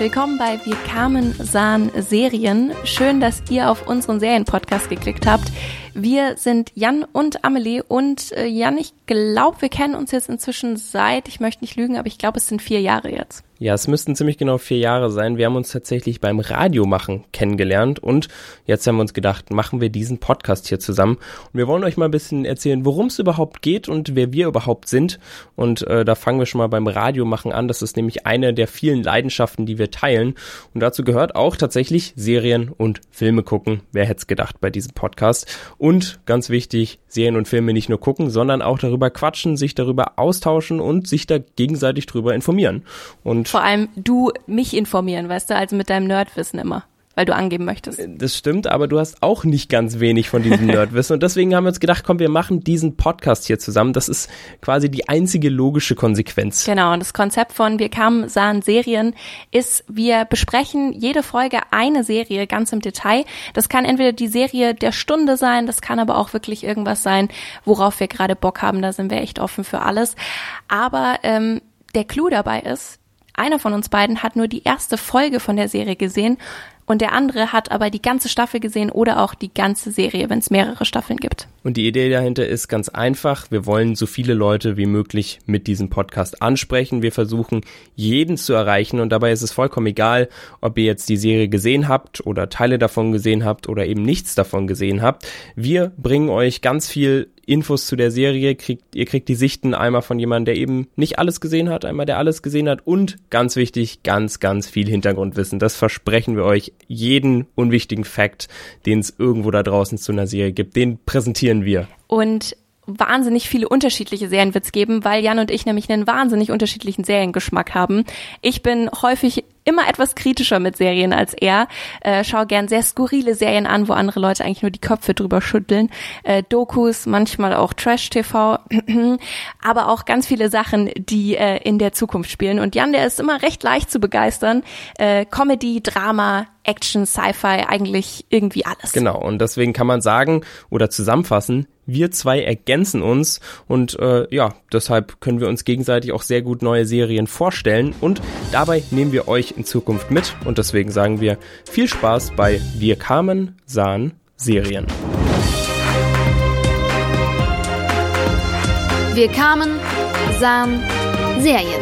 Willkommen bei Wir kamen, sahen Serien. Schön, dass ihr auf unseren Serienpodcast geklickt habt. Wir sind Jan und Amelie und äh, Jan, ich glaube, wir kennen uns jetzt inzwischen seit, ich möchte nicht lügen, aber ich glaube, es sind vier Jahre jetzt. Ja, es müssten ziemlich genau vier Jahre sein. Wir haben uns tatsächlich beim Radiomachen kennengelernt und jetzt haben wir uns gedacht, machen wir diesen Podcast hier zusammen. Und wir wollen euch mal ein bisschen erzählen, worum es überhaupt geht und wer wir überhaupt sind. Und äh, da fangen wir schon mal beim Radiomachen an. Das ist nämlich eine der vielen Leidenschaften, die wir teilen. Und dazu gehört auch tatsächlich Serien und Filme gucken. Wer hätte es gedacht bei diesem Podcast? Und ganz wichtig, Serien und Filme nicht nur gucken, sondern auch darüber quatschen, sich darüber austauschen und sich da gegenseitig drüber informieren. Und vor allem du mich informieren, weißt du, also mit deinem Nerdwissen immer weil du angeben möchtest. Das stimmt, aber du hast auch nicht ganz wenig von diesem Nerdwissen und deswegen haben wir uns gedacht, komm, wir machen diesen Podcast hier zusammen. Das ist quasi die einzige logische Konsequenz. Genau, und das Konzept von Wir kamen, sahen Serien ist, wir besprechen jede Folge eine Serie ganz im Detail. Das kann entweder die Serie der Stunde sein, das kann aber auch wirklich irgendwas sein, worauf wir gerade Bock haben. Da sind wir echt offen für alles. Aber ähm, der Clou dabei ist, einer von uns beiden hat nur die erste Folge von der Serie gesehen und der andere hat aber die ganze Staffel gesehen oder auch die ganze Serie, wenn es mehrere Staffeln gibt. Und die Idee dahinter ist ganz einfach. Wir wollen so viele Leute wie möglich mit diesem Podcast ansprechen. Wir versuchen, jeden zu erreichen und dabei ist es vollkommen egal, ob ihr jetzt die Serie gesehen habt oder Teile davon gesehen habt oder eben nichts davon gesehen habt. Wir bringen euch ganz viel Infos zu der Serie, kriegt, ihr kriegt die Sichten einmal von jemandem, der eben nicht alles gesehen hat, einmal der alles gesehen hat und ganz wichtig, ganz, ganz viel Hintergrundwissen. Das versprechen wir euch. Jeden unwichtigen Fact, den es irgendwo da draußen zu einer Serie gibt, den präsentieren wir. Und wahnsinnig viele unterschiedliche Serien wird's geben, weil Jan und ich nämlich einen wahnsinnig unterschiedlichen Seriengeschmack haben. Ich bin häufig immer etwas kritischer mit Serien als er. Äh, schau gern sehr skurrile Serien an, wo andere Leute eigentlich nur die Köpfe drüber schütteln. Äh, Dokus, manchmal auch Trash-TV, aber auch ganz viele Sachen, die äh, in der Zukunft spielen. Und Jan, der ist immer recht leicht zu begeistern. Äh, Comedy, Drama, Action, Sci-Fi, eigentlich irgendwie alles. Genau, und deswegen kann man sagen oder zusammenfassen, wir zwei ergänzen uns und äh, ja, deshalb können wir uns gegenseitig auch sehr gut neue Serien vorstellen und dabei nehmen wir euch in Zukunft mit und deswegen sagen wir viel Spaß bei Wir kamen, sahen Serien. Wir kamen, sahen Serien.